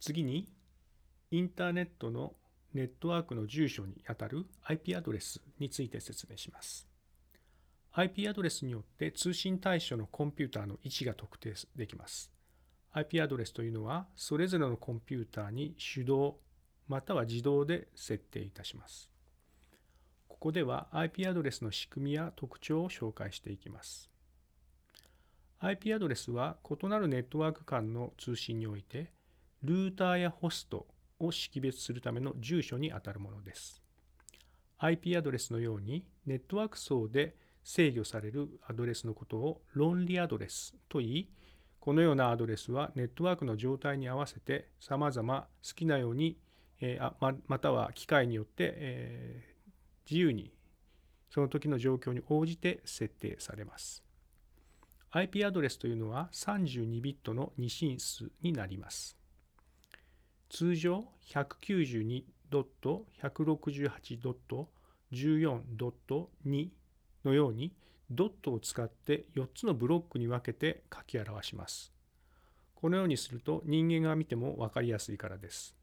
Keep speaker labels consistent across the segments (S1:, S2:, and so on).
S1: 次に、インターネットのネットワークの住所にあたる IP アドレスについて説明します。IP アドレスによって通信対象のコンピューターの位置が特定できます。IP アドレスというのは、それぞれのコンピューターに手動または自動で設定いたします。ここでは IP アドレスの仕組みや特徴を紹介していきます。IP アドレスは異なるネットワーク間の通信において、ルーターやホストを識別するための住所にあたるものです。IP アドレスのようにネットワーク層で制御されるアドレスのことを論理アドレスと言い、このようなアドレスはネットワークの状態に合わせて様々好きなように、え、または機械によって、え、自由にその時の状況に応じて設定されます。IP アドレスというのは32ビットの二進数になります。通常192.168.14.2のようにドットを使って4つのブロックに分けて書き表します。このようにすると人間が見ても分かりやすいからです。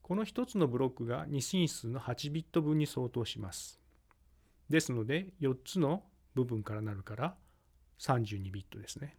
S1: この1つのブロックが二進数の8ビット分に相当します。ですので4つの部分からなるから32ビットですね。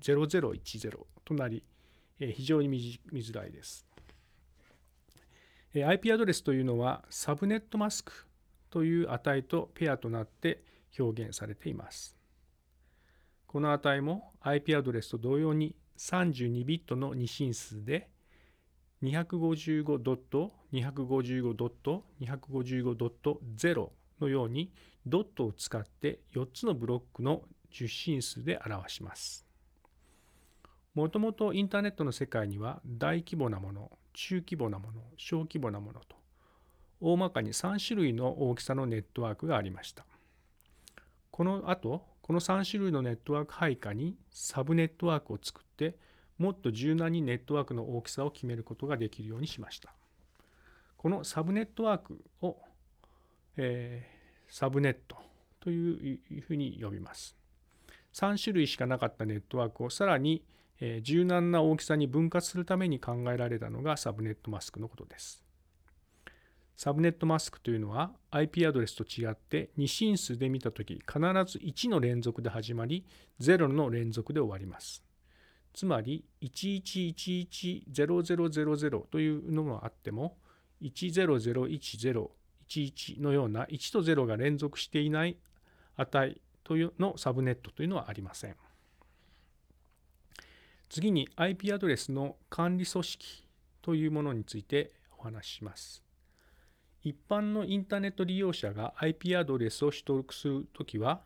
S1: 0010となり、え非常に見づらいです。え IP アドレスというのはサブネットマスクという値とペアとなって表現されています。この値も IP アドレスと同様に32ビットの二進数で255.255.255.0のようにドットを使って4つのブロックの10進数で表します。もともとインターネットの世界には大規模なもの、中規模なもの、小規模なものと大まかに3種類の大きさのネットワークがありました。この後、この3種類のネットワーク配下にサブネットワークを作ってもっと柔軟にネットワークの大きさを決めることができるようにしました。このサブネットワークを、えー、サブネットというふうに呼びます。3種類しかなかったネットワークをさらにえ柔軟な大きさに分割するために考えられたのがサブネットマスクのことです。サブネットマスクというのは IP アドレスと違って2進数で見たとき必ず1の連続で始まり0の連続で終わります。つまり11110000というのがあっても1001011のような1と0が連続していない値というのサブネットというのはありません。次に IP アドレスの管理組織というものについてお話しします。一般のインターネット利用者が IP アドレスを取得するときは、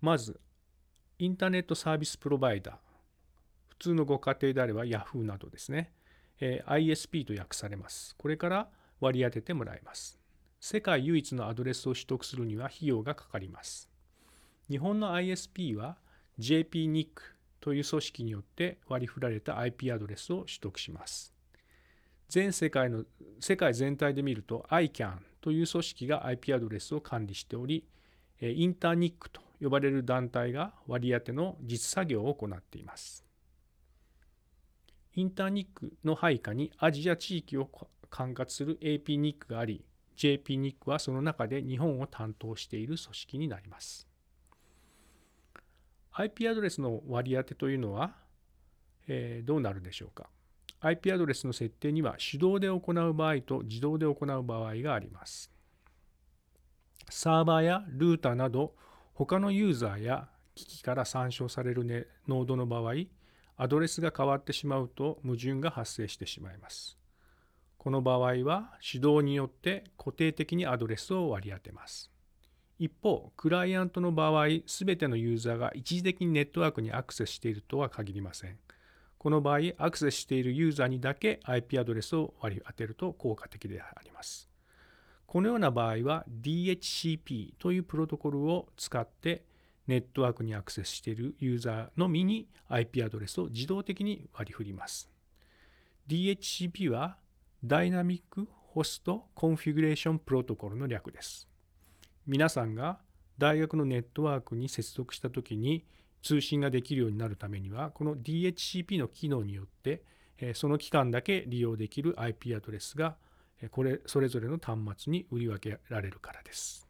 S1: まずインターネットサービスプロバイダー、普通のご家庭であれば Yahoo などですね、え ISP と訳されます。これから割り当ててもらいます。世界唯一のアドレスを取得するには費用がかかります。日本の ISP は JPNIC という組織によって割り振られた IP アドレスを取得します。全世界の世界全体で見ると ICANN という組織が IP アドレスを管理しており、インターニックと呼ばれる団体が割り当ての実作業を行っています。インターニックの配下にアジア地域を管轄する APNIC があり、JPNIC はその中で日本を担当している組織になります。IP アドレスの割り当てというのは、えー、どうなるでしょうか IP アドレスの設定には手動で行う場合と自動で行う場合があります。サーバーやルーターなど他のユーザーや機器から参照される、ね、ノードの場合、アドレスが変わってしまうと矛盾が発生してしまいます。この場合は手動によって固定的にアドレスを割り当てます。一方、クライアントの場合、すべてのユーザーが一時的にネットワークにアクセスしているとは限りません。この場合、アクセスしているユーザーにだけ IP アドレスを割り当てると効果的であります。このような場合は DHCP というプロトコルを使ってネットワークにアクセスしているユーザーのみに IP アドレスを自動的に割り振ります。DHCP はダイナミックホストコンフィギュレーションプロトコルの略です。皆さんが大学のネットワークに接続した時に通信ができるようになるためには、この DHCP の機能によって、その期間だけ利用できる IP アドレスがこれそれぞれの端末に売り分けられるからです。